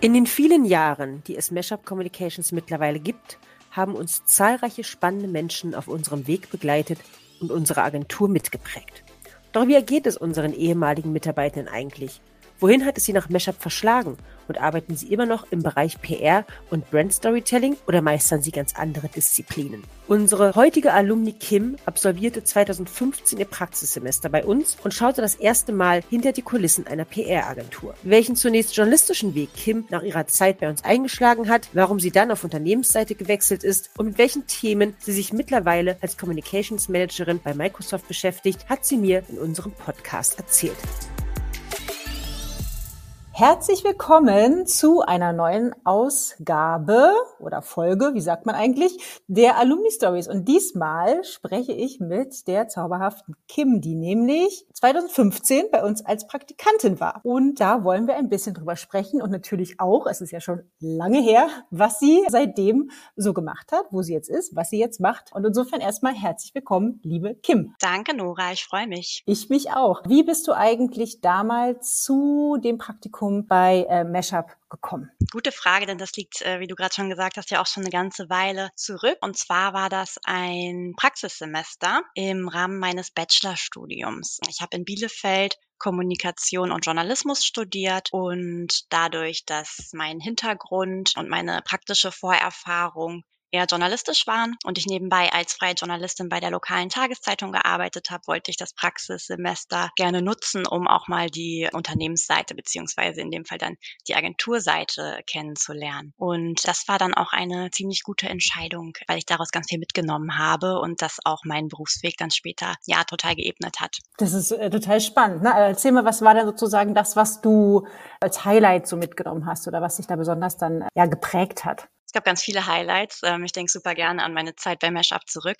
In den vielen Jahren, die es Mashup Communications mittlerweile gibt, haben uns zahlreiche spannende Menschen auf unserem Weg begleitet und unsere Agentur mitgeprägt. Doch wie ergeht es unseren ehemaligen Mitarbeitenden eigentlich? Wohin hat es sie nach Mashup verschlagen? Und arbeiten sie immer noch im Bereich PR und Brand Storytelling oder meistern sie ganz andere Disziplinen? Unsere heutige Alumni Kim absolvierte 2015 ihr Praxissemester bei uns und schaute das erste Mal hinter die Kulissen einer PR-Agentur. Welchen zunächst journalistischen Weg Kim nach ihrer Zeit bei uns eingeschlagen hat, warum sie dann auf Unternehmensseite gewechselt ist und mit welchen Themen sie sich mittlerweile als Communications Managerin bei Microsoft beschäftigt, hat sie mir in unserem Podcast erzählt. Herzlich willkommen zu einer neuen Ausgabe oder Folge, wie sagt man eigentlich, der Alumni Stories. Und diesmal spreche ich mit der zauberhaften Kim, die nämlich 2015 bei uns als Praktikantin war. Und da wollen wir ein bisschen drüber sprechen und natürlich auch, es ist ja schon lange her, was sie seitdem so gemacht hat, wo sie jetzt ist, was sie jetzt macht. Und insofern erstmal herzlich willkommen, liebe Kim. Danke, Nora, ich freue mich. Ich mich auch. Wie bist du eigentlich damals zu dem Praktikum Praktikum bei äh, Meshup gekommen? Gute Frage, denn das liegt, äh, wie du gerade schon gesagt hast, ja auch schon eine ganze Weile zurück. Und zwar war das ein Praxissemester im Rahmen meines Bachelorstudiums. Ich habe in Bielefeld Kommunikation und Journalismus studiert und dadurch, dass mein Hintergrund und meine praktische Vorerfahrung eher journalistisch waren und ich nebenbei als freie Journalistin bei der lokalen Tageszeitung gearbeitet habe, wollte ich das Praxissemester gerne nutzen, um auch mal die Unternehmensseite beziehungsweise in dem Fall dann die Agenturseite kennenzulernen. Und das war dann auch eine ziemlich gute Entscheidung, weil ich daraus ganz viel mitgenommen habe und das auch meinen Berufsweg dann später ja total geebnet hat. Das ist äh, total spannend. Ne? Erzähl mal, was war denn sozusagen das, was du als Highlight so mitgenommen hast oder was dich da besonders dann ja geprägt hat? Es gab ganz viele Highlights. Ähm, ich denke super gerne an meine Zeit bei Mashup zurück.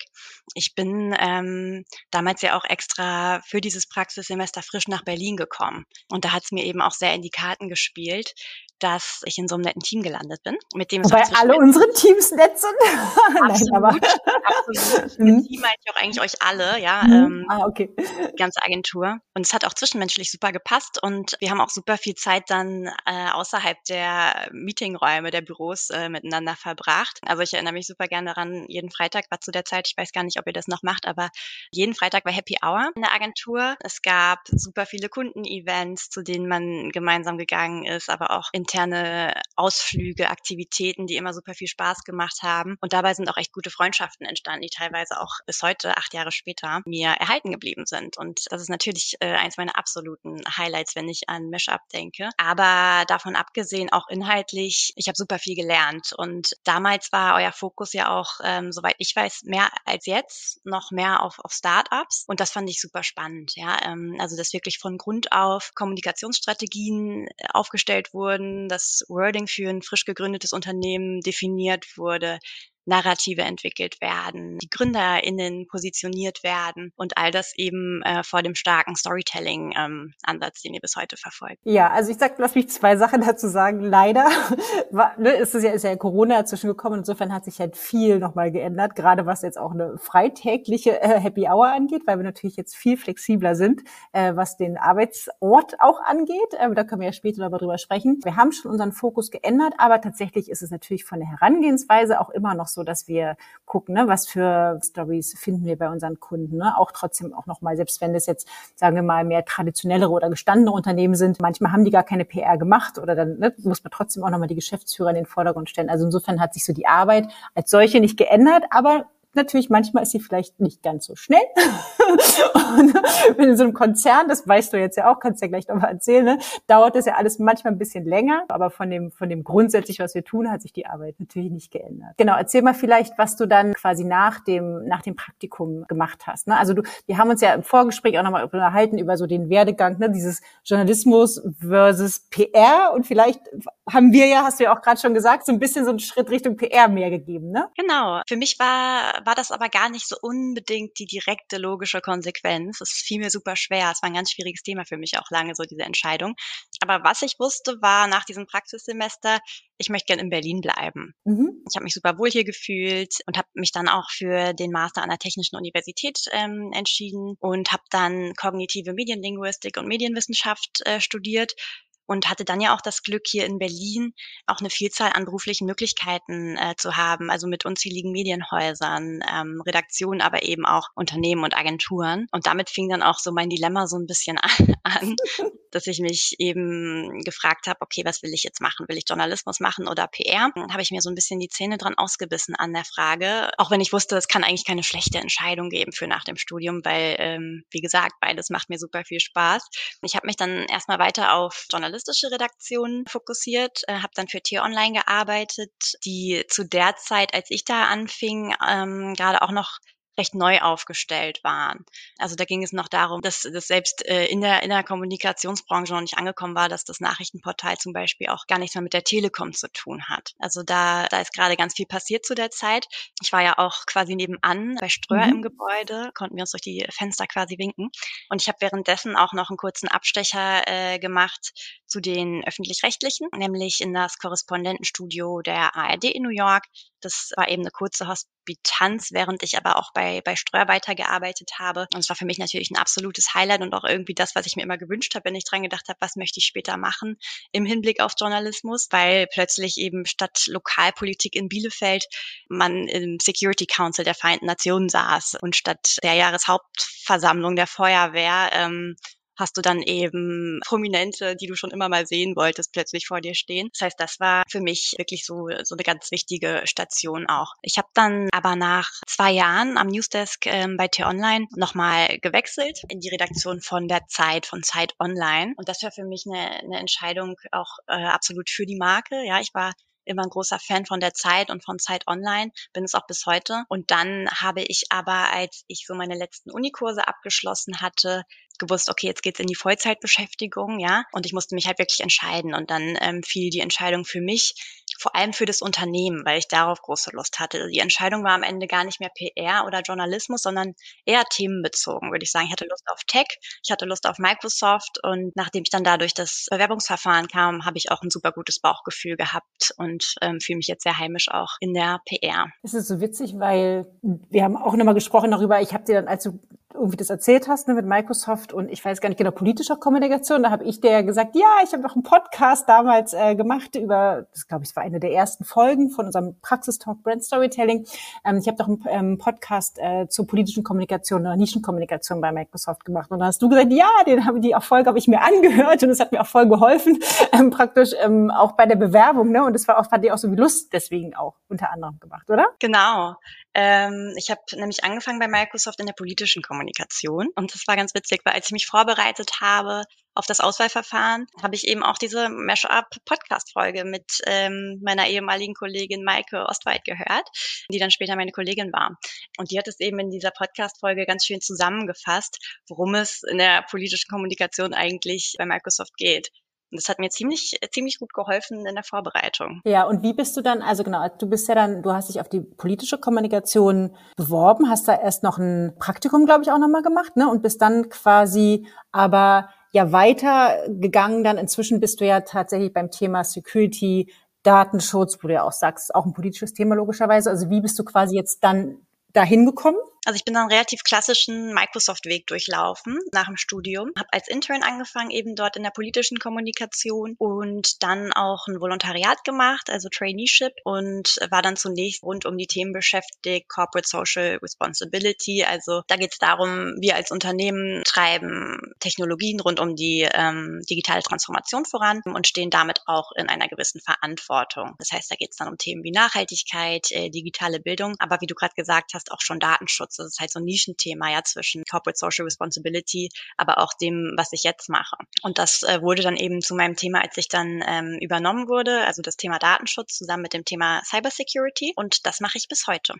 Ich bin ähm, damals ja auch extra für dieses Praxissemester frisch nach Berlin gekommen. Und da hat es mir eben auch sehr in die Karten gespielt, dass ich in so einem netten Team gelandet bin, mit dem Wobei alle unsere Teams nett sind. Absolut, Nein, absolut. Mit Team meine ich auch eigentlich euch alle, ja. Mhm. Ähm, ah, okay. Die ganze Agentur. Und es hat auch zwischenmenschlich super gepasst und wir haben auch super viel Zeit dann äh, außerhalb der Meetingräume, der Büros äh, miteinander verbracht. Also ich erinnere mich super gerne daran, jeden Freitag war zu der Zeit, ich weiß gar nicht, ob ihr das noch macht, aber jeden Freitag war Happy Hour in der Agentur. Es gab super viele Kundenevents, zu denen man gemeinsam gegangen ist, aber auch in interne Ausflüge, Aktivitäten, die immer super viel Spaß gemacht haben. Und dabei sind auch echt gute Freundschaften entstanden, die teilweise auch bis heute, acht Jahre später, mir erhalten geblieben sind. Und das ist natürlich äh, eins meiner absoluten Highlights, wenn ich an Mashup denke. Aber davon abgesehen, auch inhaltlich, ich habe super viel gelernt. Und damals war euer Fokus ja auch, ähm, soweit ich weiß, mehr als jetzt, noch mehr auf, auf Startups. Und das fand ich super spannend. Ja, ähm, also dass wirklich von Grund auf Kommunikationsstrategien äh, aufgestellt wurden, das Wording für ein frisch gegründetes Unternehmen definiert wurde, Narrative entwickelt werden, die GründerInnen positioniert werden und all das eben äh, vor dem starken Storytelling-Ansatz, ähm, den ihr bis heute verfolgt. Ja, also ich sag, lass mich zwei Sachen dazu sagen. Leider war, ne, ist es ja, ist ja Corona dazwischen gekommen. Insofern hat sich halt viel nochmal geändert, gerade was jetzt auch eine freitägliche äh, Happy Hour angeht, weil wir natürlich jetzt viel flexibler sind, äh, was den Arbeitsort auch angeht. Äh, da können wir ja später noch drüber sprechen. Wir haben schon unseren Fokus geändert, aber tatsächlich ist es natürlich von der Herangehensweise auch immer noch so, dass wir gucken, ne, was für Stories finden wir bei unseren Kunden. Ne? Auch trotzdem auch nochmal, selbst wenn das jetzt, sagen wir mal, mehr traditionellere oder gestandene Unternehmen sind, manchmal haben die gar keine PR gemacht oder dann ne, muss man trotzdem auch nochmal die Geschäftsführer in den Vordergrund stellen. Also insofern hat sich so die Arbeit als solche nicht geändert, aber natürlich, manchmal ist sie vielleicht nicht ganz so schnell. und in so einem Konzern, das weißt du jetzt ja auch, kannst ja gleich nochmal erzählen, ne, dauert das ja alles manchmal ein bisschen länger. Aber von dem, von dem grundsätzlich, was wir tun, hat sich die Arbeit natürlich nicht geändert. Genau, erzähl mal vielleicht, was du dann quasi nach dem, nach dem Praktikum gemacht hast. Ne? Also du, wir haben uns ja im Vorgespräch auch nochmal unterhalten über so den Werdegang, ne, dieses Journalismus versus PR. Und vielleicht haben wir ja, hast du ja auch gerade schon gesagt, so ein bisschen so einen Schritt Richtung PR mehr gegeben, ne? Genau. Für mich war war das aber gar nicht so unbedingt die direkte logische Konsequenz. Es fiel mir super schwer. Es war ein ganz schwieriges Thema für mich auch lange, so diese Entscheidung. Aber was ich wusste, war nach diesem Praxissemester, ich möchte gerne in Berlin bleiben. Mhm. Ich habe mich super wohl hier gefühlt und habe mich dann auch für den Master an der Technischen Universität ähm, entschieden und habe dann kognitive Medienlinguistik und Medienwissenschaft äh, studiert und hatte dann ja auch das Glück, hier in Berlin auch eine Vielzahl an beruflichen Möglichkeiten äh, zu haben, also mit unzähligen Medienhäusern, ähm, Redaktionen, aber eben auch Unternehmen und Agenturen. Und damit fing dann auch so mein Dilemma so ein bisschen an, dass ich mich eben gefragt habe, okay, was will ich jetzt machen? Will ich Journalismus machen oder PR? Habe ich mir so ein bisschen die Zähne dran ausgebissen an der Frage, auch wenn ich wusste, es kann eigentlich keine schlechte Entscheidung geben für nach dem Studium, weil, ähm, wie gesagt, beides macht mir super viel Spaß. Ich habe mich dann erstmal weiter auf journalistische Redaktionen fokussiert, äh, habe dann für Tier Online gearbeitet, die zu der Zeit, als ich da anfing, ähm, gerade auch noch recht neu aufgestellt waren. Also da ging es noch darum, dass das selbst äh, in, der, in der Kommunikationsbranche noch nicht angekommen war, dass das Nachrichtenportal zum Beispiel auch gar nichts mehr mit der Telekom zu tun hat. Also da, da ist gerade ganz viel passiert zu der Zeit. Ich war ja auch quasi nebenan bei Ströer mhm. im Gebäude, konnten wir uns durch die Fenster quasi winken. Und ich habe währenddessen auch noch einen kurzen Abstecher äh, gemacht zu den öffentlich-rechtlichen, nämlich in das Korrespondentenstudio der ARD in New York. Das war eben eine kurze Hospitanz, während ich aber auch bei, bei Streuer weitergearbeitet habe. Und es war für mich natürlich ein absolutes Highlight und auch irgendwie das, was ich mir immer gewünscht habe, wenn ich dran gedacht habe, was möchte ich später machen im Hinblick auf Journalismus, weil plötzlich eben statt Lokalpolitik in Bielefeld man im Security Council der Vereinten Nationen saß und statt der Jahreshauptversammlung der Feuerwehr ähm, hast du dann eben Prominente, die du schon immer mal sehen wolltest, plötzlich vor dir stehen. Das heißt, das war für mich wirklich so, so eine ganz wichtige Station auch. Ich habe dann aber nach zwei Jahren am Newsdesk ähm, bei T-Online nochmal gewechselt in die Redaktion von der Zeit, von Zeit Online. Und das war für mich eine, eine Entscheidung auch äh, absolut für die Marke. Ja, ich war immer ein großer Fan von der Zeit und von Zeit Online, bin es auch bis heute. Und dann habe ich aber, als ich so meine letzten Unikurse abgeschlossen hatte, gewusst, okay, jetzt geht's in die Vollzeitbeschäftigung, ja, und ich musste mich halt wirklich entscheiden. Und dann ähm, fiel die Entscheidung für mich, vor allem für das Unternehmen, weil ich darauf große Lust hatte. Die Entscheidung war am Ende gar nicht mehr PR oder Journalismus, sondern eher themenbezogen, würde ich sagen. Ich hatte Lust auf Tech, ich hatte Lust auf Microsoft und nachdem ich dann dadurch das Bewerbungsverfahren kam, habe ich auch ein super gutes Bauchgefühl gehabt und ähm, fühle mich jetzt sehr heimisch auch in der PR. Es ist so witzig, weil wir haben auch nochmal gesprochen darüber, ich habe dir dann, als du irgendwie das erzählt hast ne, mit Microsoft und ich weiß gar nicht genau, politischer Kommunikation, da habe ich dir gesagt, ja, ich habe noch einen Podcast damals äh, gemacht über, das glaube ich, war eine der ersten Folgen von unserem Praxistalk Brand Storytelling. Ähm, ich habe doch einen ähm, Podcast äh, zur politischen Kommunikation oder Nischenkommunikation bei Microsoft gemacht und da hast du gesagt, ja, den habe die Folge habe ich mir angehört und es hat mir auch voll geholfen, ähm, praktisch ähm, auch bei der Bewerbung, ne? Und das war auch fand ich auch so wie Lust deswegen auch unter anderem gemacht, oder? Genau. Ähm, ich habe nämlich angefangen bei Microsoft in der politischen Kommunikation und das war ganz witzig, weil als ich mich vorbereitet habe auf das Auswahlverfahren, habe ich eben auch diese Mashup-Podcast-Folge mit ähm, meiner ehemaligen Kollegin Maike Ostwald gehört, die dann später meine Kollegin war. Und die hat es eben in dieser Podcast-Folge ganz schön zusammengefasst, worum es in der politischen Kommunikation eigentlich bei Microsoft geht. Und das hat mir ziemlich, ziemlich gut geholfen in der Vorbereitung. Ja, und wie bist du dann, also genau, du bist ja dann, du hast dich auf die politische Kommunikation beworben, hast da erst noch ein Praktikum, glaube ich, auch nochmal gemacht, ne? Und bist dann quasi aber ja weiter gegangen. Dann inzwischen bist du ja tatsächlich beim Thema Security, Datenschutz, wo du ja auch sagst, auch ein politisches Thema logischerweise. Also wie bist du quasi jetzt dann dahin gekommen? Also ich bin dann relativ klassischen Microsoft-Weg durchlaufen nach dem Studium. Habe als Intern angefangen, eben dort in der politischen Kommunikation und dann auch ein Volontariat gemacht, also Traineeship und war dann zunächst rund um die Themen beschäftigt, Corporate Social Responsibility. Also da geht es darum, wir als Unternehmen treiben Technologien rund um die ähm, digitale Transformation voran und stehen damit auch in einer gewissen Verantwortung. Das heißt, da geht es dann um Themen wie Nachhaltigkeit, äh, digitale Bildung, aber wie du gerade gesagt hast, auch schon Datenschutz. Datenschutz. Das ist halt so ein Nischenthema ja zwischen Corporate Social Responsibility, aber auch dem, was ich jetzt mache. Und das äh, wurde dann eben zu meinem Thema, als ich dann ähm, übernommen wurde, also das Thema Datenschutz zusammen mit dem Thema Cybersecurity. Und das mache ich bis heute.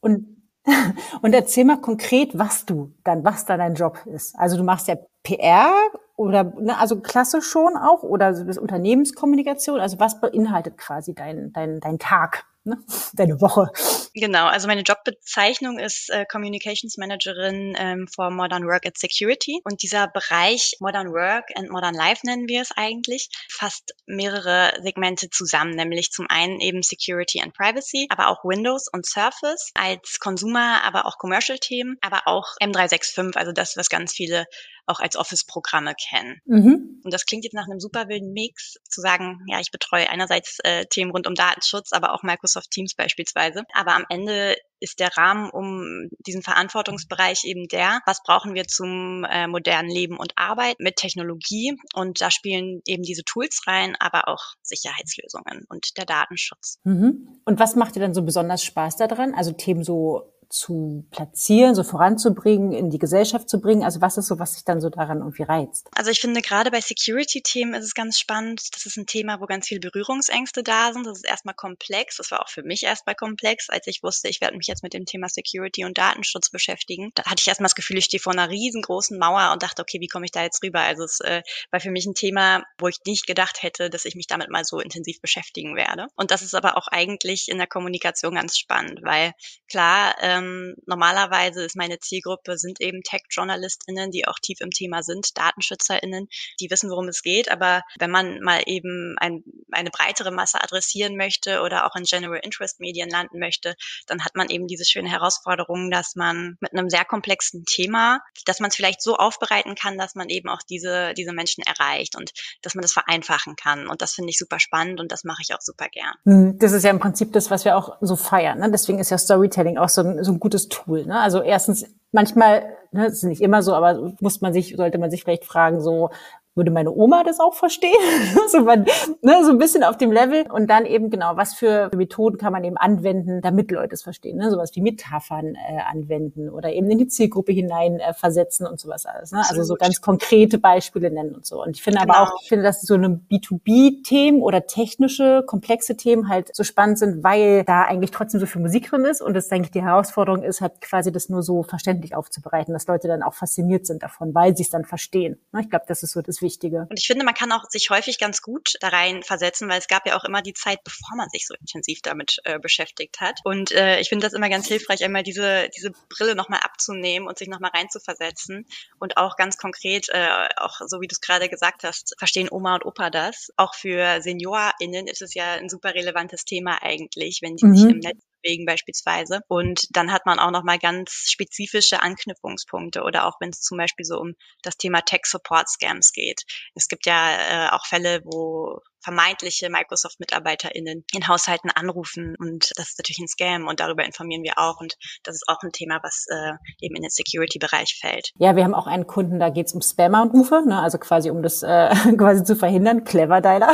Und und erzähl mal konkret, was du dann, was da dein Job ist. Also du machst ja PR oder ne, also klasse schon auch oder das Unternehmenskommunikation. Also was beinhaltet quasi dein dein dein Tag? Ne? deine Woche. Genau, also meine Jobbezeichnung ist äh, Communications Managerin ähm, for Modern Work at Security. Und dieser Bereich Modern Work and Modern Life nennen wir es eigentlich, fasst mehrere Segmente zusammen, nämlich zum einen eben Security and Privacy, aber auch Windows und Surface als Consumer, aber auch Commercial-Themen, aber auch M365, also das, was ganz viele auch als Office-Programme kennen. Mhm. Und das klingt jetzt nach einem super wilden Mix, zu sagen, ja, ich betreue einerseits äh, Themen rund um Datenschutz, aber auch Microsoft Teams beispielsweise. Aber am Ende ist der Rahmen um diesen Verantwortungsbereich eben der, was brauchen wir zum äh, modernen Leben und Arbeit mit Technologie. Und da spielen eben diese Tools rein, aber auch Sicherheitslösungen und der Datenschutz. Mhm. Und was macht dir dann so besonders Spaß daran? Also Themen so zu platzieren, so voranzubringen, in die Gesellschaft zu bringen? Also was ist so, was sich dann so daran irgendwie reizt? Also ich finde gerade bei Security-Themen ist es ganz spannend. Das ist ein Thema, wo ganz viele Berührungsängste da sind. Das ist erstmal komplex. Das war auch für mich erstmal komplex, als ich wusste, ich werde mich jetzt mit dem Thema Security und Datenschutz beschäftigen. Da hatte ich erstmal das Gefühl, ich stehe vor einer riesengroßen Mauer und dachte, okay, wie komme ich da jetzt rüber? Also es äh, war für mich ein Thema, wo ich nicht gedacht hätte, dass ich mich damit mal so intensiv beschäftigen werde. Und das ist aber auch eigentlich in der Kommunikation ganz spannend, weil klar, ähm, ähm, normalerweise ist meine Zielgruppe sind eben Tech-JournalistInnen, die auch tief im Thema sind, DatenschützerInnen, die wissen, worum es geht. Aber wenn man mal eben ein, eine breitere Masse adressieren möchte oder auch in General Interest Medien landen möchte, dann hat man eben diese schöne Herausforderung, dass man mit einem sehr komplexen Thema, dass man es vielleicht so aufbereiten kann, dass man eben auch diese, diese Menschen erreicht und dass man das vereinfachen kann. Und das finde ich super spannend und das mache ich auch super gern. Hm, das ist ja im Prinzip das, was wir auch so feiern. Ne? Deswegen ist ja Storytelling auch so ein, so ein gutes Tool. Ne? Also erstens, manchmal, ne, ist nicht immer so, aber muss man sich, sollte man sich vielleicht fragen, so, würde meine Oma das auch verstehen? so, man, ne, so ein bisschen auf dem Level. Und dann eben genau, was für Methoden kann man eben anwenden, damit Leute es verstehen. Ne? Sowas wie Metaphern äh, anwenden oder eben in die Zielgruppe hinein äh, versetzen und sowas alles. Ne? Also so ganz konkrete Beispiele nennen und so. Und ich finde genau. aber auch, ich finde, dass so eine B2B-Themen oder technische, komplexe Themen halt so spannend sind, weil da eigentlich trotzdem so viel Musik drin ist und es eigentlich die Herausforderung ist, halt quasi das nur so verständlich aufzubereiten, dass Leute dann auch fasziniert sind davon, weil sie es dann verstehen. Ne? Ich glaube, das ist so das Wichtige. Und ich finde, man kann auch sich häufig ganz gut da rein versetzen, weil es gab ja auch immer die Zeit, bevor man sich so intensiv damit äh, beschäftigt hat. Und äh, ich finde das immer ganz hilfreich, einmal diese, diese Brille nochmal abzunehmen und sich nochmal reinzuversetzen. Und auch ganz konkret, äh, auch so wie du es gerade gesagt hast, verstehen Oma und Opa das. Auch für SeniorInnen ist es ja ein super relevantes Thema eigentlich, wenn die mhm. sich im Netz bewegen beispielsweise. Und dann hat man auch nochmal ganz spezifische Anknüpfungspunkte oder auch wenn es zum Beispiel so um das Thema Tech Support Scams geht. Es gibt ja äh, auch Fälle, wo vermeintliche Microsoft-MitarbeiterInnen in Haushalten anrufen und das ist natürlich ein Scam und darüber informieren wir auch und das ist auch ein Thema, was äh, eben in den Security-Bereich fällt. Ja, wir haben auch einen Kunden, da geht es um Spam-Anrufe, ne, also quasi um das äh, quasi zu verhindern, Clever Dialer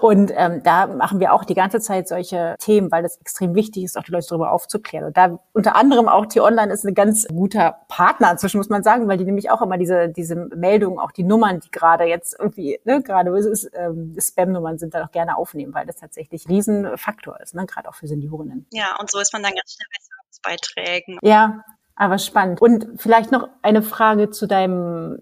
und ähm, da machen wir auch die ganze Zeit solche Themen, weil das extrem wichtig ist, auch die Leute darüber aufzuklären und da unter anderem auch T-Online ist ein ganz guter Partner inzwischen, muss man sagen, weil die nämlich auch immer diese diese Meldungen, auch die Nummern, die gerade jetzt irgendwie, ne, gerade ist ähm, Spam-Nummern Nummern sind, dann auch gerne aufnehmen, weil das tatsächlich ein Riesenfaktor ist, ne? gerade auch für Seniorinnen. Ja, und so ist man dann ganz schnell bei Servicebeiträgen. Ja, aber spannend. Und vielleicht noch eine Frage zu deinem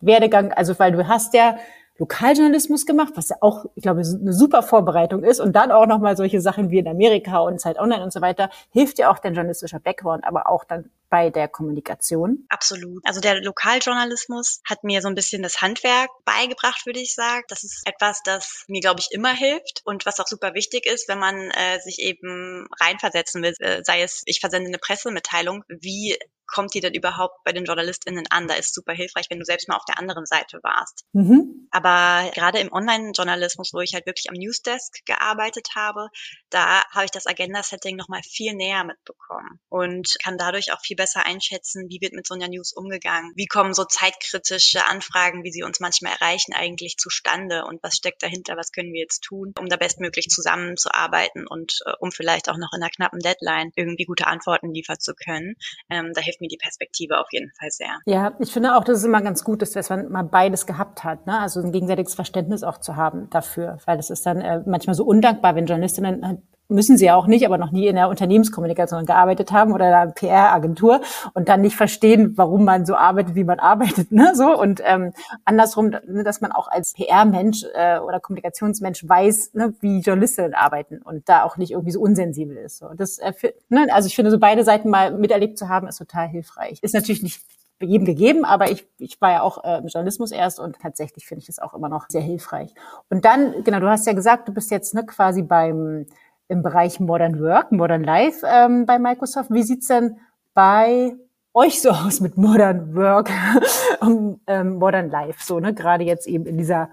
Werdegang, also weil du hast ja Lokaljournalismus gemacht, was ja auch, ich glaube, eine super Vorbereitung ist und dann auch nochmal solche Sachen wie in Amerika und Zeit Online und so weiter, hilft ja auch dein journalistischer Background, aber auch dann bei der Kommunikation? Absolut. Also der Lokaljournalismus hat mir so ein bisschen das Handwerk beigebracht, würde ich sagen. Das ist etwas, das mir, glaube ich, immer hilft und was auch super wichtig ist, wenn man äh, sich eben reinversetzen will, äh, sei es, ich versende eine Pressemitteilung, wie kommt die denn überhaupt bei den JournalistInnen an? Da ist super hilfreich, wenn du selbst mal auf der anderen Seite warst. Mhm. Aber gerade im Online-Journalismus, wo ich halt wirklich am Newsdesk gearbeitet habe, da habe ich das Agenda-Setting nochmal viel näher mitbekommen und kann dadurch auch viel besser einschätzen, wie wird mit so einer News umgegangen? Wie kommen so zeitkritische Anfragen, wie sie uns manchmal erreichen, eigentlich zustande? Und was steckt dahinter? Was können wir jetzt tun, um da bestmöglich zusammenzuarbeiten und äh, um vielleicht auch noch in einer knappen Deadline irgendwie gute Antworten liefern zu können? Ähm, da hilft mir die Perspektive auf jeden Fall sehr. Ja, ich finde auch, dass es immer ganz gut ist, dass man mal beides gehabt hat, ne? also ein gegenseitiges Verständnis auch zu haben dafür, weil das ist dann äh, manchmal so undankbar, wenn Journalistinnen müssen sie ja auch nicht, aber noch nie in der Unternehmenskommunikation gearbeitet haben oder in einer PR-Agentur und dann nicht verstehen, warum man so arbeitet, wie man arbeitet, ne, so und ähm, andersrum, ne, dass man auch als PR-Mensch äh, oder Kommunikationsmensch weiß, ne, wie Journalistinnen arbeiten und da auch nicht irgendwie so unsensibel ist. So, das, äh, ne, also ich finde, so beide Seiten mal miterlebt zu haben, ist total hilfreich. Ist natürlich nicht jedem gegeben, aber ich, ich war ja auch äh, im Journalismus erst und tatsächlich finde ich das auch immer noch sehr hilfreich. Und dann, genau, du hast ja gesagt, du bist jetzt ne, quasi beim im Bereich Modern Work, Modern Life ähm, bei Microsoft. Wie sieht's denn bei euch so aus mit Modern Work und ähm, Modern Life, so, ne? Gerade jetzt eben in dieser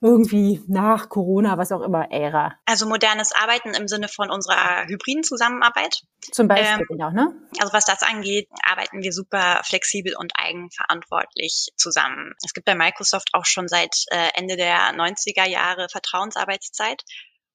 irgendwie nach Corona, was auch immer, Ära. Also modernes Arbeiten im Sinne von unserer hybriden Zusammenarbeit. Zum Beispiel, ähm, genau, ne? Also was das angeht, arbeiten wir super flexibel und eigenverantwortlich zusammen. Es gibt bei Microsoft auch schon seit äh, Ende der 90er Jahre Vertrauensarbeitszeit.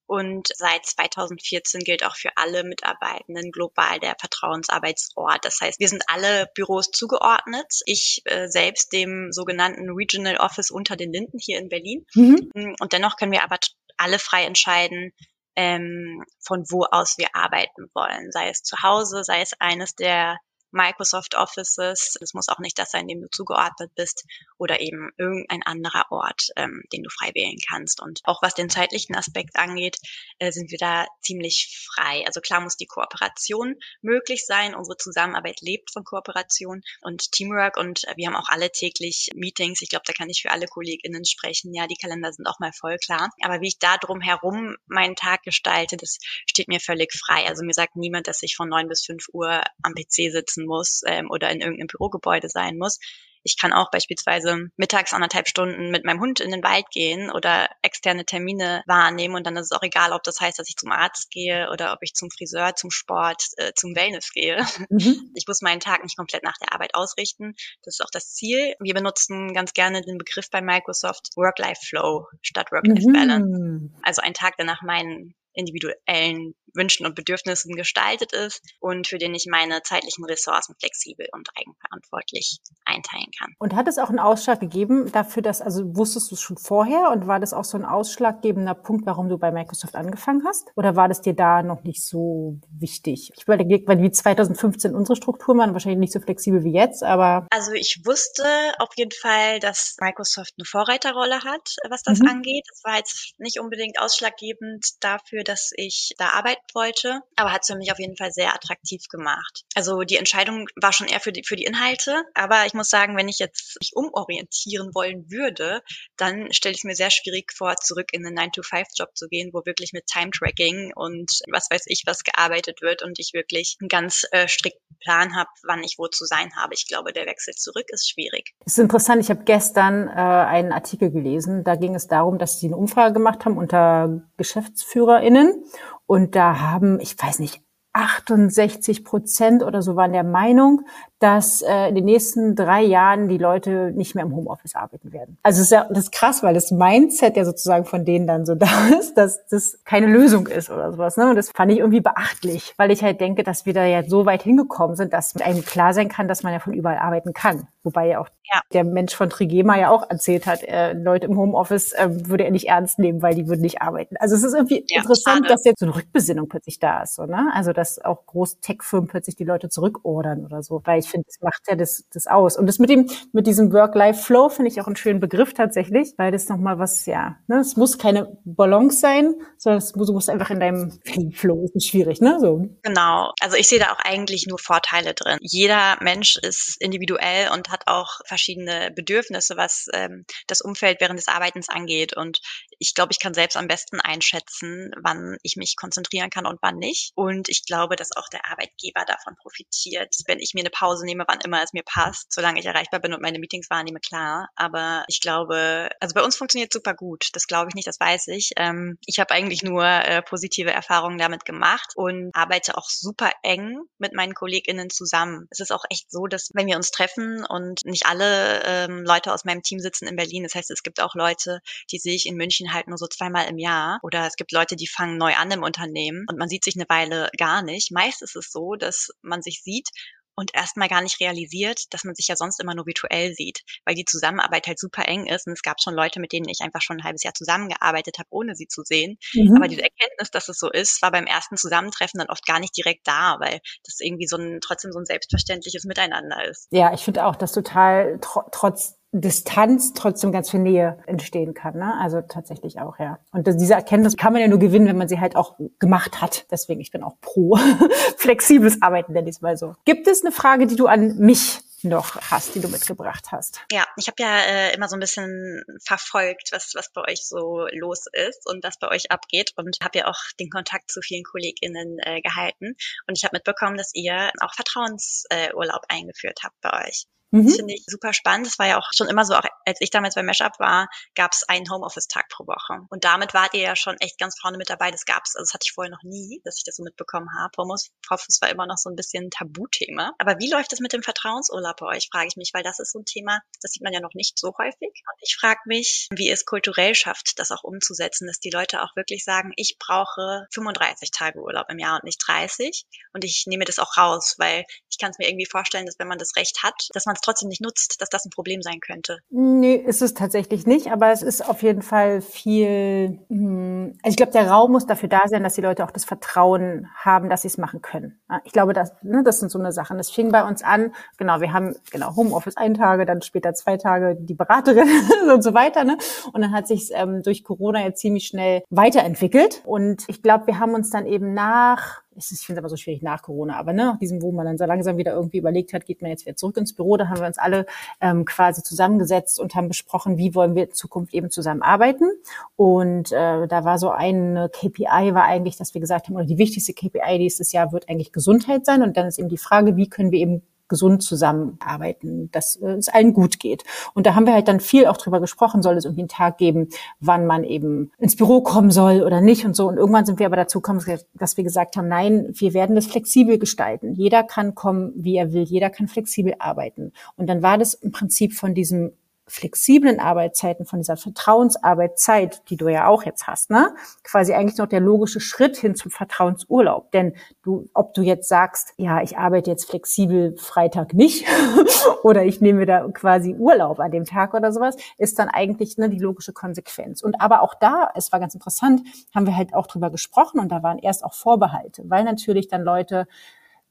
Und seit 2014 gilt auch für alle Mitarbeitenden global der Vertrauensarbeitsort. Das heißt, wir sind alle Büros zugeordnet. Ich äh, selbst dem sogenannten Regional Office unter den Linden hier in Berlin. Mhm. Mm, und dennoch können wir aber alle frei entscheiden, ähm, von wo aus wir arbeiten wollen. Sei es zu Hause, sei es eines der Microsoft Offices. Es muss auch nicht das sein, dem du zugeordnet bist oder eben irgendein anderer Ort, ähm, den du frei wählen kannst. Und auch was den zeitlichen Aspekt angeht, äh, sind wir da ziemlich frei. Also klar muss die Kooperation möglich sein. Unsere Zusammenarbeit lebt von Kooperation und Teamwork und äh, wir haben auch alle täglich Meetings. Ich glaube, da kann ich für alle KollegInnen sprechen. Ja, die Kalender sind auch mal voll klar. Aber wie ich da drum herum meinen Tag gestalte, das steht mir völlig frei. Also mir sagt niemand, dass ich von neun bis fünf Uhr am PC sitzen muss ähm, oder in irgendeinem Bürogebäude sein muss. Ich kann auch beispielsweise mittags anderthalb Stunden mit meinem Hund in den Wald gehen oder externe Termine wahrnehmen und dann ist es auch egal, ob das heißt, dass ich zum Arzt gehe oder ob ich zum Friseur, zum Sport, äh, zum Wellness gehe. Mhm. Ich muss meinen Tag nicht komplett nach der Arbeit ausrichten. Das ist auch das Ziel. Wir benutzen ganz gerne den Begriff bei Microsoft Work-Life-Flow statt Work-Life-Balance. Mhm. Also ein Tag, der nach meinen individuellen Wünschen und Bedürfnissen gestaltet ist und für den ich meine zeitlichen Ressourcen flexibel und eigenverantwortlich einteilen kann. Und hat es auch einen Ausschlag gegeben dafür, dass, also wusstest du es schon vorher und war das auch so ein ausschlaggebender Punkt, warum du bei Microsoft angefangen hast? Oder war das dir da noch nicht so wichtig? Ich überlege, weil wie 2015 unsere Strukturen waren, wahrscheinlich nicht so flexibel wie jetzt, aber. Also ich wusste auf jeden Fall, dass Microsoft eine Vorreiterrolle hat, was das mhm. angeht. Das war jetzt nicht unbedingt ausschlaggebend dafür, dass ich da arbeiten wollte, aber hat es für mich auf jeden Fall sehr attraktiv gemacht. Also die Entscheidung war schon eher für die, für die Inhalte, aber ich muss sagen, wenn ich jetzt mich umorientieren wollen würde, dann stelle ich mir sehr schwierig vor, zurück in einen 9-to-5-Job zu gehen, wo wirklich mit Time-Tracking und was weiß ich was gearbeitet wird und ich wirklich einen ganz äh, strikten Plan habe, wann ich wo zu sein habe. Ich glaube, der Wechsel zurück ist schwierig. Das ist interessant. Ich habe gestern äh, einen Artikel gelesen. Da ging es darum, dass sie eine Umfrage gemacht haben unter GeschäftsführerInnen und da haben, ich weiß nicht, 68 Prozent oder so waren der Meinung, dass äh, in den nächsten drei Jahren die Leute nicht mehr im Homeoffice arbeiten werden. Also das ist ja das ist krass, weil das Mindset ja sozusagen von denen dann so da ist, dass das keine Lösung ist oder sowas. Ne? Und das fand ich irgendwie beachtlich, weil ich halt denke, dass wir da ja so weit hingekommen sind, dass einem klar sein kann, dass man ja von überall arbeiten kann. Wobei ja auch ja. der Mensch von Trigema ja auch erzählt hat, äh, Leute im Homeoffice äh, würde er nicht ernst nehmen, weil die würden nicht arbeiten. Also es ist irgendwie ja, interessant, schade. dass jetzt so eine Rückbesinnung plötzlich da ist. So, ne? Also dass auch große Tech-Firmen plötzlich die Leute zurückordern oder so. Weil ich finde, das macht ja das, das aus. Und das mit dem, mit diesem Work-Life-Flow finde ich auch einen schönen Begriff tatsächlich, weil das nochmal was, ja, ne, es muss keine Balance sein, sondern es muss, du musst einfach in deinem Flow, ist schwierig, ne, so. Genau. Also ich sehe da auch eigentlich nur Vorteile drin. Jeder Mensch ist individuell und hat auch verschiedene Bedürfnisse, was ähm, das Umfeld während des Arbeitens angeht. Und ich glaube, ich kann selbst am besten einschätzen, wann ich mich konzentrieren kann und wann nicht. Und ich glaube, dass auch der Arbeitgeber davon profitiert, wenn ich mir eine Pause nehme, wann immer es mir passt, solange ich erreichbar bin und meine Meetings wahrnehme, klar. Aber ich glaube, also bei uns funktioniert super gut. Das glaube ich nicht, das weiß ich. Ähm, ich habe eigentlich nur äh, positive Erfahrungen damit gemacht und arbeite auch super eng mit meinen KollegInnen zusammen. Es ist auch echt so, dass wenn wir uns treffen und nicht alle ähm, Leute aus meinem Team sitzen in Berlin, das heißt, es gibt auch Leute, die sehe ich in München halt nur so zweimal im Jahr oder es gibt Leute, die fangen neu an im Unternehmen und man sieht sich eine Weile gar nicht. Meist ist es so, dass man sich sieht und erstmal gar nicht realisiert, dass man sich ja sonst immer nur virtuell sieht, weil die Zusammenarbeit halt super eng ist und es gab schon Leute, mit denen ich einfach schon ein halbes Jahr zusammengearbeitet habe, ohne sie zu sehen. Mhm. Aber diese Erkenntnis, dass es so ist, war beim ersten Zusammentreffen dann oft gar nicht direkt da, weil das irgendwie so ein trotzdem so ein selbstverständliches Miteinander ist. Ja, ich finde auch, dass total tr trotz Distanz trotzdem ganz viel Nähe entstehen kann. Ne? Also tatsächlich auch, ja. Und das, diese Erkenntnis kann man ja nur gewinnen, wenn man sie halt auch gemacht hat. Deswegen, ich bin auch pro flexibles Arbeiten, nenne ich es mal so. Gibt es eine Frage, die du an mich noch hast, die du mitgebracht hast. Ja, ich habe ja äh, immer so ein bisschen verfolgt, was, was bei euch so los ist und was bei euch abgeht und habe ja auch den Kontakt zu vielen KollegInnen äh, gehalten. Und ich habe mitbekommen, dass ihr auch Vertrauensurlaub äh, eingeführt habt bei euch. Mhm. Das finde ich super spannend. Das war ja auch schon immer so, auch als ich damals bei Meshup war, gab es einen Homeoffice-Tag pro Woche. Und damit wart ihr ja schon echt ganz vorne mit dabei. Das gab's, also das hatte ich vorher noch nie, dass ich das so mitbekommen habe. Homeoffice war immer noch so ein bisschen Tabuthema. Aber wie läuft es mit dem Vertrauensurlaub bei euch, frage ich mich, weil das ist so ein Thema, das sieht man ja noch nicht so häufig. Und ich frage mich, wie es kulturell schafft, das auch umzusetzen, dass die Leute auch wirklich sagen, ich brauche 35 Tage Urlaub im Jahr und nicht 30. Und ich nehme das auch raus, weil ich kann es mir irgendwie vorstellen, dass wenn man das Recht hat, dass man trotzdem nicht nutzt, dass das ein Problem sein könnte? Nee, ist es tatsächlich nicht, aber es ist auf jeden Fall viel, hm, also ich glaube, der Raum muss dafür da sein, dass die Leute auch das Vertrauen haben, dass sie es machen können. Ich glaube, das, ne, das sind so eine Sachen. Das fing bei uns an, genau, wir haben genau Homeoffice ein Tage, dann später zwei Tage die Beraterin und so weiter. Ne? Und dann hat sich ähm, durch Corona ja ziemlich schnell weiterentwickelt. Und ich glaube, wir haben uns dann eben nach ich finde es aber so schwierig nach Corona, aber ne, nach diesem, wo man dann so langsam wieder irgendwie überlegt hat, geht man jetzt wieder zurück ins Büro, da haben wir uns alle ähm, quasi zusammengesetzt und haben besprochen, wie wollen wir in Zukunft eben zusammenarbeiten. Und äh, da war so eine KPI, war eigentlich, dass wir gesagt haben, oder die wichtigste KPI dieses Jahr wird eigentlich Gesundheit sein. Und dann ist eben die Frage, wie können wir eben gesund zusammenarbeiten, dass es allen gut geht. Und da haben wir halt dann viel auch drüber gesprochen, soll es irgendwie einen Tag geben, wann man eben ins Büro kommen soll oder nicht und so. Und irgendwann sind wir aber dazu gekommen, dass wir gesagt haben, nein, wir werden das flexibel gestalten. Jeder kann kommen, wie er will. Jeder kann flexibel arbeiten. Und dann war das im Prinzip von diesem flexiblen Arbeitszeiten, von dieser Vertrauensarbeitszeit, die du ja auch jetzt hast, ne, quasi eigentlich noch der logische Schritt hin zum Vertrauensurlaub. Denn du, ob du jetzt sagst, ja, ich arbeite jetzt flexibel Freitag nicht oder ich nehme da quasi Urlaub an dem Tag oder sowas, ist dann eigentlich ne, die logische Konsequenz. Und aber auch da, es war ganz interessant, haben wir halt auch drüber gesprochen und da waren erst auch Vorbehalte, weil natürlich dann Leute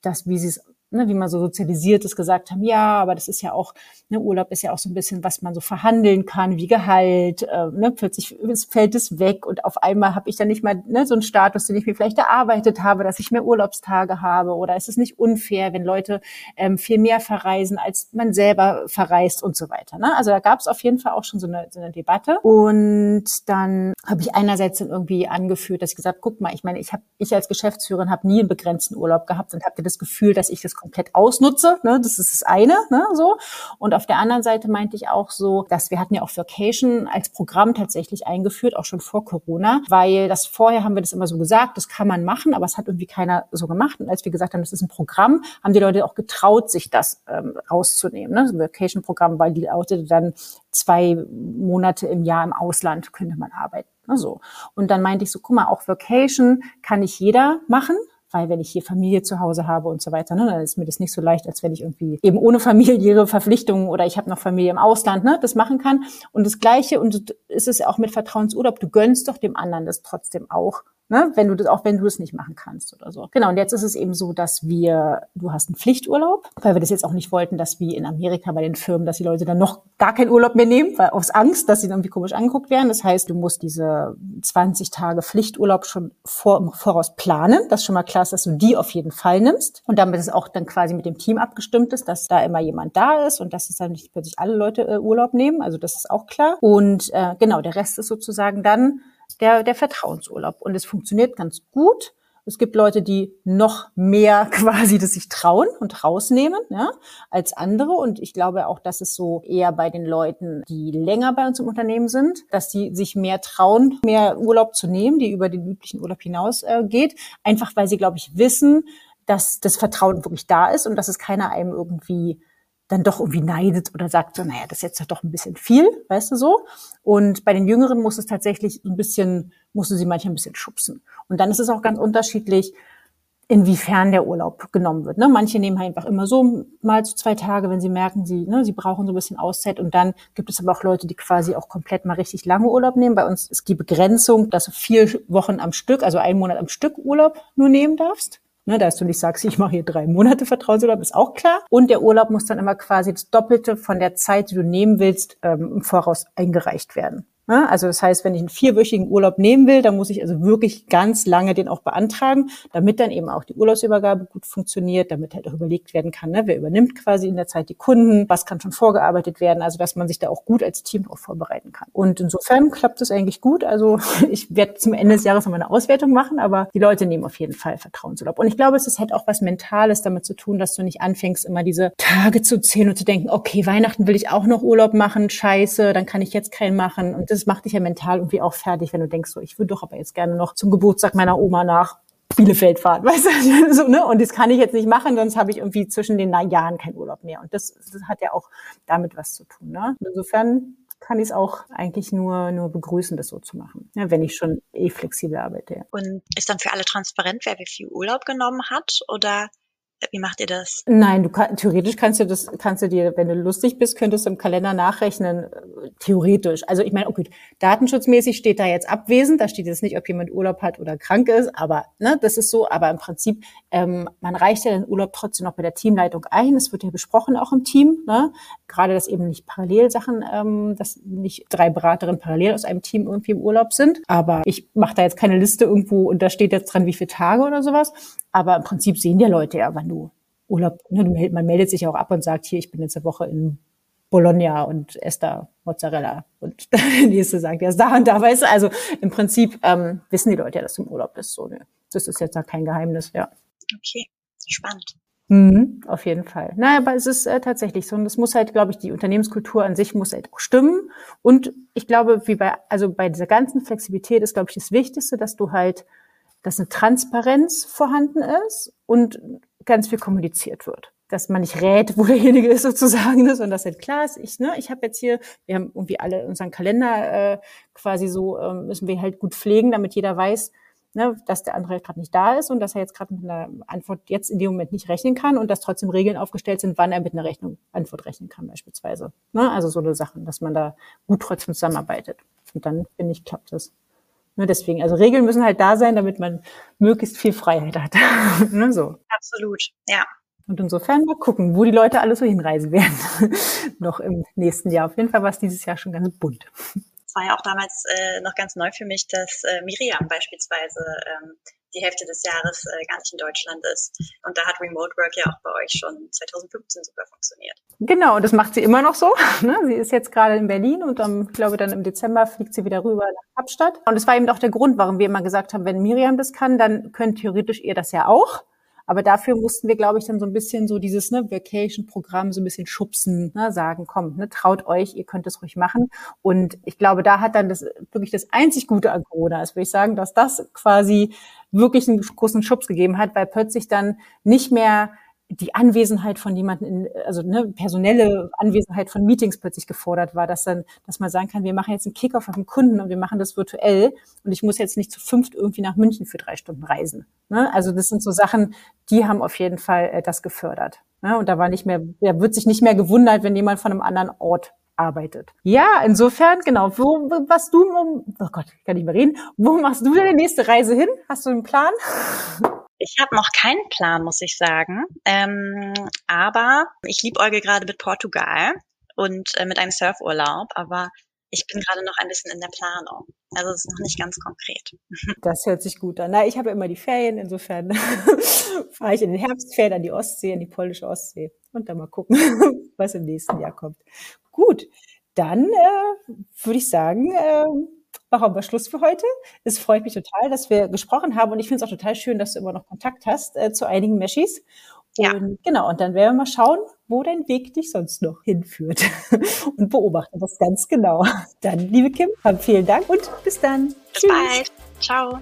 das, wie sie es ne, wie man so sozialisiert ist, gesagt haben, ja, aber das ist ja auch, ne, Urlaub ist ja auch so ein bisschen, was man so verhandeln kann, wie Gehalt, äh, ne, plötzlich fällt es weg und auf einmal habe ich dann nicht mal ne, so einen Status, den ich mir vielleicht erarbeitet habe, dass ich mehr Urlaubstage habe oder ist es nicht unfair, wenn Leute ähm, viel mehr verreisen, als man selber verreist und so weiter. Ne? Also da gab es auf jeden Fall auch schon so eine, so eine Debatte und dann habe ich einerseits dann irgendwie angeführt, dass ich gesagt, guck mal, ich meine, ich habe ich als Geschäftsführerin habe nie einen begrenzten Urlaub gehabt und habe das Gefühl, dass ich das komplett ausnutze. Ne? Das ist das eine. Ne? So. Und auf der anderen Seite meinte ich auch so, dass wir hatten ja auch Vacation als Programm tatsächlich eingeführt, auch schon vor Corona, weil das vorher haben wir das immer so gesagt, das kann man machen, aber es hat irgendwie keiner so gemacht. Und als wir gesagt haben, das ist ein Programm, haben die Leute auch getraut, sich das ähm, rauszunehmen. Ne? Das Vacation-Programm, weil die Leute dann zwei Monate im Jahr im Ausland könnte man arbeiten. Ne? So. Und dann meinte ich so, guck mal, auch Vacation kann nicht jeder machen weil wenn ich hier Familie zu Hause habe und so weiter, ne, dann ist mir das nicht so leicht, als wenn ich irgendwie eben ohne familiäre Verpflichtungen oder ich habe noch Familie im Ausland, ne, das machen kann. Und das Gleiche, und ist es auch mit Vertrauensurlaub, du gönnst doch dem anderen das trotzdem auch ne? wenn du das, auch wenn du es nicht machen kannst oder so. Genau, und jetzt ist es eben so, dass wir, du hast einen Pflichturlaub, weil wir das jetzt auch nicht wollten, dass wie in Amerika bei den Firmen, dass die Leute dann noch gar keinen Urlaub mehr nehmen, weil aus Angst, dass sie dann irgendwie komisch angeguckt werden. Das heißt, du musst diese 20 Tage Pflichturlaub schon vor, im Voraus planen. Das ist schon mal klar, dass du die auf jeden Fall nimmst. Und damit es auch dann quasi mit dem Team abgestimmt ist, dass da immer jemand da ist und dass es dann nicht plötzlich alle Leute äh, Urlaub nehmen. Also das ist auch klar. Und äh, genau, der Rest ist sozusagen dann der, der Vertrauensurlaub. Und es funktioniert ganz gut. Es gibt Leute, die noch mehr quasi das sich trauen und rausnehmen, ja, als andere. Und ich glaube auch, dass es so eher bei den Leuten, die länger bei uns im Unternehmen sind, dass die sich mehr trauen, mehr Urlaub zu nehmen, die über den üblichen Urlaub hinaus äh. Einfach weil sie, glaube ich, wissen, dass das Vertrauen wirklich da ist und dass es keiner einem irgendwie dann doch irgendwie neidet oder sagt so, naja, das ist jetzt doch ein bisschen viel, weißt du so. Und bei den Jüngeren muss es tatsächlich ein bisschen, musst sie manchmal ein bisschen schubsen. Und dann ist es auch ganz unterschiedlich, inwiefern der Urlaub genommen wird. Ne? Manche nehmen halt einfach immer so mal zu zwei Tage, wenn sie merken, sie, ne, sie brauchen so ein bisschen Auszeit. Und dann gibt es aber auch Leute, die quasi auch komplett mal richtig lange Urlaub nehmen. Bei uns ist die Begrenzung, dass du vier Wochen am Stück, also einen Monat am Stück Urlaub nur nehmen darfst. Ne, dass du nicht sagst, ich mache hier drei Monate Vertrauensurlaub, ist auch klar. Und der Urlaub muss dann immer quasi das Doppelte von der Zeit, die du nehmen willst, ähm, im Voraus eingereicht werden. Also das heißt, wenn ich einen vierwöchigen Urlaub nehmen will, dann muss ich also wirklich ganz lange den auch beantragen, damit dann eben auch die Urlaubsübergabe gut funktioniert, damit halt auch überlegt werden kann, ne, wer übernimmt quasi in der Zeit die Kunden, was kann schon vorgearbeitet werden, also dass man sich da auch gut als Team darauf vorbereiten kann. Und insofern klappt es eigentlich gut. Also ich werde zum Ende des Jahres noch eine Auswertung machen, aber die Leute nehmen auf jeden Fall Vertrauensurlaub. Und ich glaube, es halt auch was Mentales damit zu tun, dass du nicht anfängst, immer diese Tage zu zählen und zu denken, okay, Weihnachten will ich auch noch Urlaub machen, scheiße, dann kann ich jetzt keinen machen. Und das macht dich ja mental irgendwie auch fertig, wenn du denkst, so, ich würde doch aber jetzt gerne noch zum Geburtstag meiner Oma nach Bielefeld fahren, weißt du, so, ne? Und das kann ich jetzt nicht machen, sonst habe ich irgendwie zwischen den Jahren keinen Urlaub mehr. Und das, das hat ja auch damit was zu tun, ne? Insofern kann ich es auch eigentlich nur, nur begrüßen, das so zu machen, ja, wenn ich schon eh flexibel arbeite. Und ist dann für alle transparent, wer wie viel Urlaub genommen hat? Oder wie macht ihr das? Nein, du kann, theoretisch kannst du das, kannst du dir, wenn du lustig bist, könntest du im Kalender nachrechnen. Theoretisch. Also ich meine, okay, datenschutzmäßig steht da jetzt abwesend. Da steht jetzt nicht, ob jemand Urlaub hat oder krank ist. Aber ne, das ist so. Aber im Prinzip, ähm, man reicht ja den Urlaub trotzdem noch bei der Teamleitung ein. Es wird ja besprochen auch im Team. Ne? Gerade, dass eben nicht parallel Sachen, ähm, dass nicht drei Beraterinnen parallel aus einem Team irgendwie im Urlaub sind. Aber ich mache da jetzt keine Liste irgendwo und da steht jetzt dran, wie viele Tage oder sowas. Aber im Prinzip sehen die Leute ja, wann du Urlaub, ne, man meldet sich auch ab und sagt, hier, ich bin jetzt eine Woche in Bologna und Esther Mozzarella. Und der nächste sagt, ja, ist da und da, weißt du, also im Prinzip ähm, wissen die Leute ja, dass du im Urlaub bist. So, ne? Das ist jetzt auch kein Geheimnis, ja. Okay, spannend. Mhm, auf jeden Fall. Naja, aber es ist äh, tatsächlich so. Und es muss halt, glaube ich, die Unternehmenskultur an sich muss halt auch stimmen. Und ich glaube, wie bei, also bei dieser ganzen Flexibilität ist, glaube ich, das Wichtigste, dass du halt dass eine Transparenz vorhanden ist und ganz viel kommuniziert wird. Dass man nicht rät, wo derjenige ist sozusagen, ne, sondern dass halt klar ist, ich, ne, ich habe jetzt hier, wir haben irgendwie alle unseren Kalender äh, quasi so, ähm, müssen wir halt gut pflegen, damit jeder weiß, ne, dass der andere gerade nicht da ist und dass er jetzt gerade mit einer Antwort jetzt in dem Moment nicht rechnen kann und dass trotzdem Regeln aufgestellt sind, wann er mit einer Rechnung Antwort rechnen kann beispielsweise. Ne? Also so eine Sachen, dass man da gut trotzdem zusammenarbeitet. Und dann, finde ich, klappt das. Ne, deswegen, also Regeln müssen halt da sein, damit man möglichst viel Freiheit hat. ne, so. Absolut, ja. Und insofern mal gucken, wo die Leute alle so hinreisen werden. noch im nächsten Jahr. Auf jeden Fall war es dieses Jahr schon ganz bunt. Es war ja auch damals äh, noch ganz neu für mich, dass äh, Miriam beispielsweise ähm, die Hälfte des Jahres äh, gar nicht in Deutschland ist. Und da hat Remote Work ja auch bei euch schon 2015 super funktioniert. Genau, das macht sie immer noch so. Ne? Sie ist jetzt gerade in Berlin und am, ich glaube dann im Dezember fliegt sie wieder rüber nach Kapstadt. Und das war eben auch der Grund, warum wir immer gesagt haben, wenn Miriam das kann, dann könnt theoretisch ihr das ja auch. Aber dafür mussten wir, glaube ich, dann so ein bisschen so dieses ne, Vacation-Programm so ein bisschen schubsen, ne, sagen, komm, ne, traut euch, ihr könnt es ruhig machen. Und ich glaube, da hat dann das wirklich das einzig Gute an Corona ist, würde ich sagen, dass das quasi wirklich einen großen Schubs gegeben hat, weil plötzlich dann nicht mehr die Anwesenheit von jemandem, also ne, personelle Anwesenheit von Meetings plötzlich gefordert war, dass dann, dass man sagen kann, wir machen jetzt einen Kickoff auf dem Kunden und wir machen das virtuell und ich muss jetzt nicht zu fünft irgendwie nach München für drei Stunden reisen. Ne? Also das sind so Sachen, die haben auf jeden Fall äh, das gefördert. Ne? Und da war nicht mehr, er wird sich nicht mehr gewundert, wenn jemand von einem anderen Ort arbeitet. Ja, insofern, genau, wo, was du, oh Gott, ich kann nicht mehr reden, wo machst du deine nächste Reise hin? Hast du einen Plan? Ich habe noch keinen Plan, muss ich sagen. Ähm, aber ich liebäuge gerade mit Portugal und äh, mit einem Surfurlaub, aber ich bin gerade noch ein bisschen in der Planung. Also es ist noch nicht ganz konkret. Das hört sich gut an. Na, ich habe immer die Ferien, insofern fahre ich in den Herbstferien an die Ostsee, an die polnische Ostsee und dann mal gucken, was im nächsten Jahr kommt. Gut, dann äh, würde ich sagen, äh, machen wir Schluss für heute. Es freut mich total, dass wir gesprochen haben und ich finde es auch total schön, dass du immer noch Kontakt hast äh, zu einigen Meshis. Und ja. genau, und dann werden wir mal schauen, wo dein Weg dich sonst noch hinführt und beobachten das ganz genau. Dann, liebe Kim, vielen Dank und bis dann. Bis Tschüss. bald. Ciao.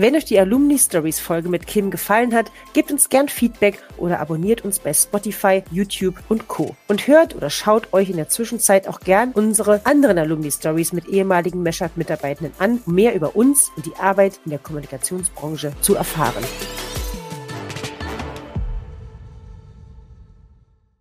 Wenn euch die Alumni Stories Folge mit Kim gefallen hat, gebt uns gern Feedback oder abonniert uns bei Spotify, YouTube und Co. Und hört oder schaut euch in der Zwischenzeit auch gern unsere anderen Alumni Stories mit ehemaligen Meshup-Mitarbeitenden an, um mehr über uns und die Arbeit in der Kommunikationsbranche zu erfahren.